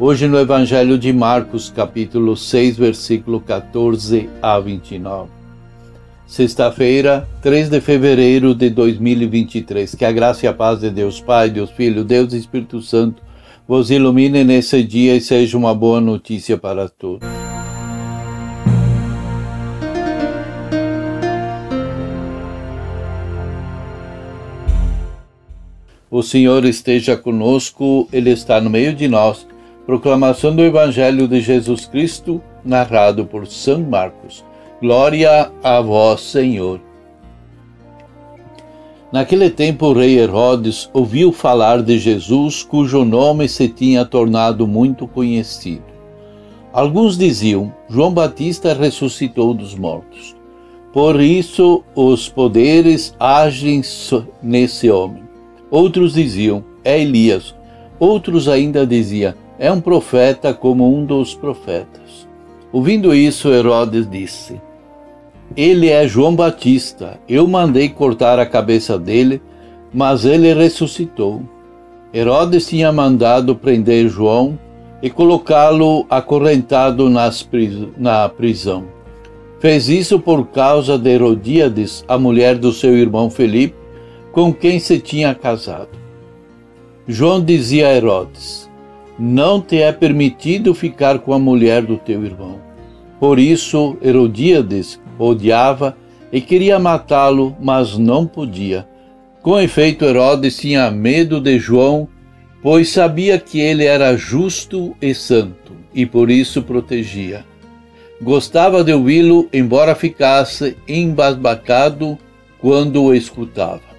Hoje no Evangelho de Marcos, capítulo 6, versículo 14 a 29. Sexta-feira, 3 de fevereiro de 2023. Que a graça e a paz de Deus Pai, Deus Filho, Deus e Espírito Santo vos ilumine nesse dia e seja uma boa notícia para todos. O Senhor esteja conosco, Ele está no meio de nós. Proclamação do Evangelho de Jesus Cristo, narrado por São Marcos. Glória a vós, Senhor. Naquele tempo, o rei Herodes ouviu falar de Jesus, cujo nome se tinha tornado muito conhecido. Alguns diziam: João Batista ressuscitou dos mortos. Por isso, os poderes agem nesse homem. Outros diziam: É Elias. Outros ainda diziam: é um profeta como um dos profetas. Ouvindo isso, Herodes disse: Ele é João Batista. Eu mandei cortar a cabeça dele, mas ele ressuscitou. Herodes tinha mandado prender João e colocá-lo acorrentado na prisão. Fez isso por causa de Herodíades, a mulher do seu irmão Felipe, com quem se tinha casado. João dizia a Herodes: não te é permitido ficar com a mulher do teu irmão. Por isso Herodíades odiava e queria matá-lo, mas não podia. Com efeito, Herodes tinha medo de João, pois sabia que ele era justo e santo, e por isso protegia. Gostava de ouvi-lo, embora ficasse embasbacado quando o escutava.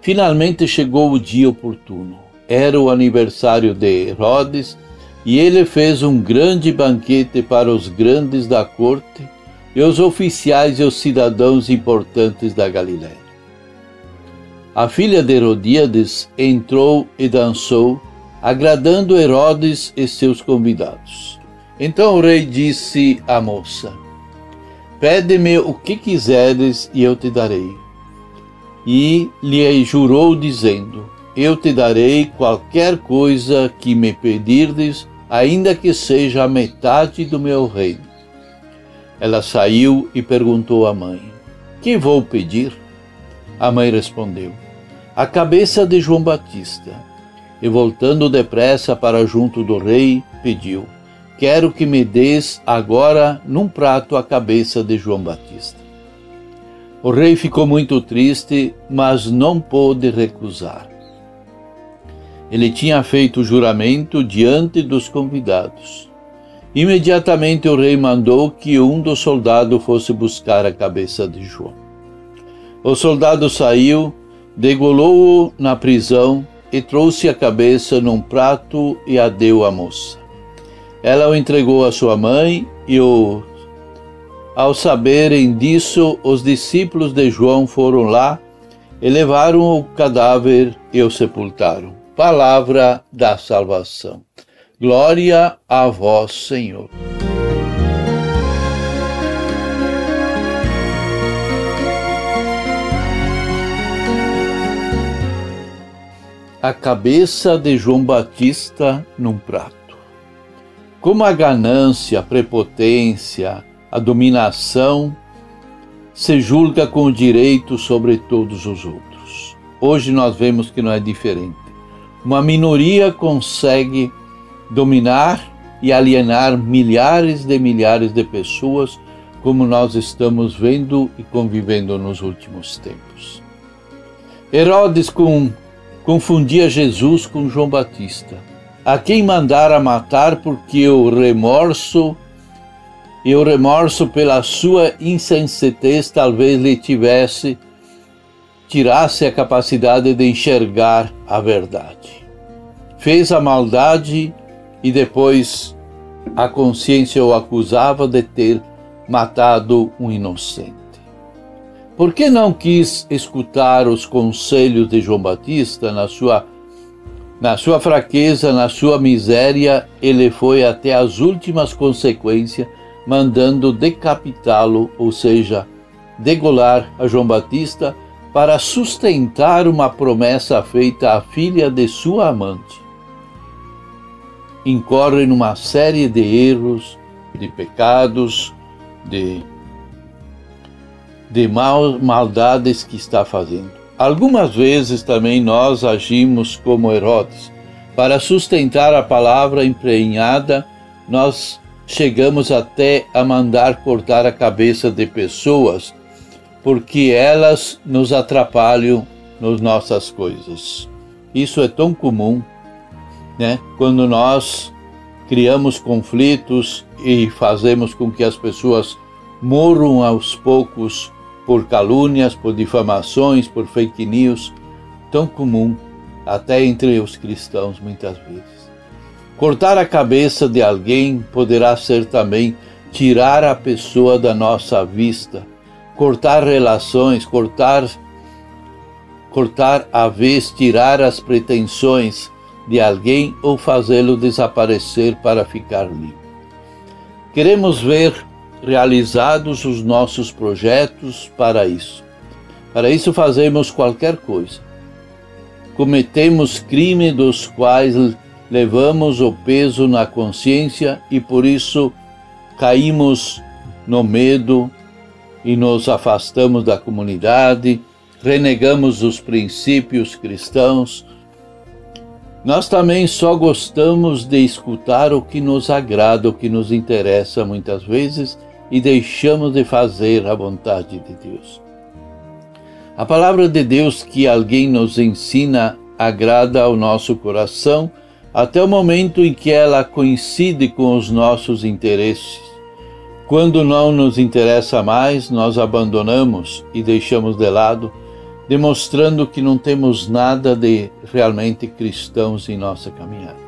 Finalmente chegou o dia oportuno. Era o aniversário de Herodes e ele fez um grande banquete para os grandes da corte e os oficiais e os cidadãos importantes da Galiléia. A filha de Herodíades entrou e dançou, agradando Herodes e seus convidados. Então o rei disse à moça: Pede-me o que quiseres e eu te darei. E lhe jurou, dizendo: eu te darei qualquer coisa que me pedirdes, ainda que seja a metade do meu reino. Ela saiu e perguntou à mãe: Que vou pedir? A mãe respondeu: A cabeça de João Batista. E voltando depressa para junto do rei, pediu: Quero que me des agora num prato a cabeça de João Batista. O rei ficou muito triste, mas não pôde recusar. Ele tinha feito o juramento diante dos convidados. Imediatamente o rei mandou que um dos soldados fosse buscar a cabeça de João. O soldado saiu, degolou-o na prisão e trouxe a cabeça num prato e a deu à moça. Ela o entregou à sua mãe e o ao saberem disso, os discípulos de João foram lá levaram o cadáver e o sepultaram palavra da salvação. Glória a vós, Senhor. A cabeça de João Batista num prato. Como a ganância, a prepotência, a dominação se julga com direito sobre todos os outros. Hoje nós vemos que não é diferente uma minoria consegue dominar e alienar milhares de milhares de pessoas, como nós estamos vendo e convivendo nos últimos tempos. Herodes com, confundia Jesus com João Batista, a quem mandara matar porque o remorso e o remorso pela sua insensatez talvez lhe tivesse tirasse a capacidade de enxergar a verdade. Fez a maldade e depois a consciência o acusava de ter matado um inocente. Por que não quis escutar os conselhos de João Batista na sua na sua fraqueza, na sua miséria, ele foi até as últimas consequências, mandando decapitá-lo, ou seja, degolar a João Batista para sustentar uma promessa feita à filha de sua amante. Incorre numa série de erros, de pecados, de, de mal, maldades que está fazendo. Algumas vezes também nós agimos como Herodes. Para sustentar a palavra emprenhada, nós chegamos até a mandar cortar a cabeça de pessoas, porque elas nos atrapalham nas nossas coisas. Isso é tão comum, né? Quando nós criamos conflitos e fazemos com que as pessoas morram aos poucos por calúnias, por difamações, por fake news, tão comum até entre os cristãos muitas vezes. Cortar a cabeça de alguém poderá ser também tirar a pessoa da nossa vista, cortar relações, cortar cortar a vez, tirar as pretensões de alguém ou fazê-lo desaparecer para ficar livre. Queremos ver realizados os nossos projetos para isso. Para isso fazemos qualquer coisa. Cometemos crimes dos quais levamos o peso na consciência e por isso caímos no medo e nos afastamos da comunidade, renegamos os princípios cristãos. Nós também só gostamos de escutar o que nos agrada, o que nos interessa muitas vezes e deixamos de fazer a vontade de Deus. A palavra de Deus que alguém nos ensina agrada ao nosso coração até o momento em que ela coincide com os nossos interesses. Quando não nos interessa mais, nós abandonamos e deixamos de lado, demonstrando que não temos nada de realmente cristãos em nossa caminhada.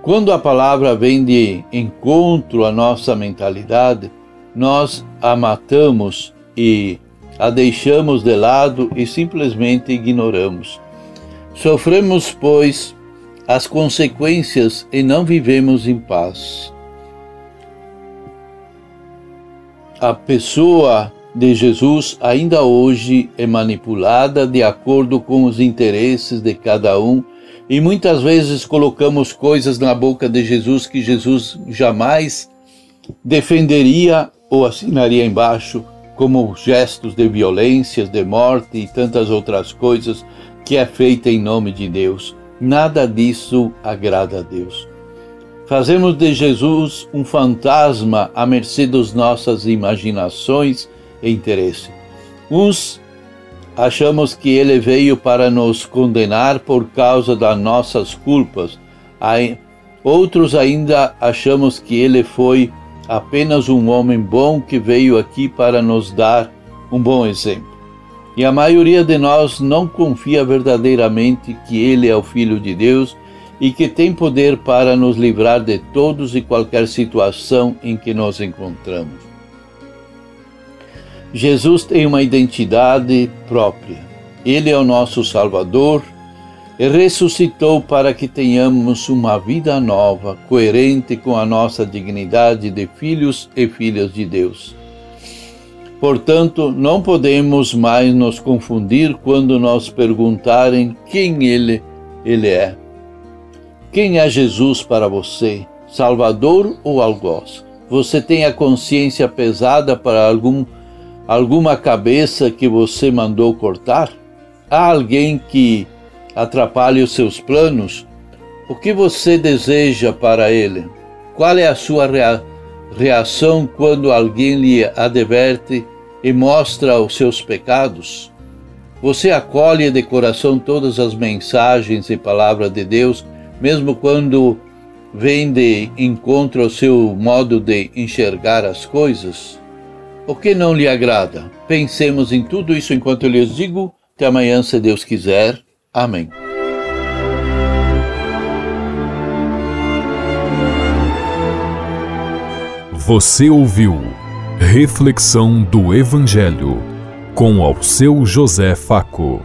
Quando a palavra vem de encontro à nossa mentalidade, nós a matamos e a deixamos de lado e simplesmente ignoramos. Sofremos, pois, as consequências e não vivemos em paz. A pessoa de Jesus ainda hoje é manipulada de acordo com os interesses de cada um e muitas vezes colocamos coisas na boca de Jesus que Jesus jamais defenderia ou assinaria embaixo como gestos de violências, de morte e tantas outras coisas que é feita em nome de Deus. Nada disso agrada a Deus. Fazemos de Jesus um fantasma à mercê das nossas imaginações e interesses. Uns achamos que ele veio para nos condenar por causa das nossas culpas. Outros ainda achamos que ele foi apenas um homem bom que veio aqui para nos dar um bom exemplo. E a maioria de nós não confia verdadeiramente que Ele é o Filho de Deus e que tem poder para nos livrar de todos e qualquer situação em que nos encontramos. Jesus tem uma identidade própria. Ele é o nosso Salvador e ressuscitou para que tenhamos uma vida nova, coerente com a nossa dignidade de filhos e filhas de Deus. Portanto, não podemos mais nos confundir quando nos perguntarem quem ele, ele é. Quem é Jesus para você? Salvador ou algoz? Você tem a consciência pesada para algum, alguma cabeça que você mandou cortar? Há alguém que atrapalhe os seus planos, o que você deseja para ele? Qual é a sua rea reação quando alguém lhe adverte e mostra os seus pecados? Você acolhe de coração todas as mensagens e palavras de Deus, mesmo quando vem de encontro ao seu modo de enxergar as coisas? O que não lhe agrada? Pensemos em tudo isso enquanto eu lhes digo. Até amanhã, se Deus quiser. Amém. Você ouviu Reflexão do Evangelho com ao seu José Faco.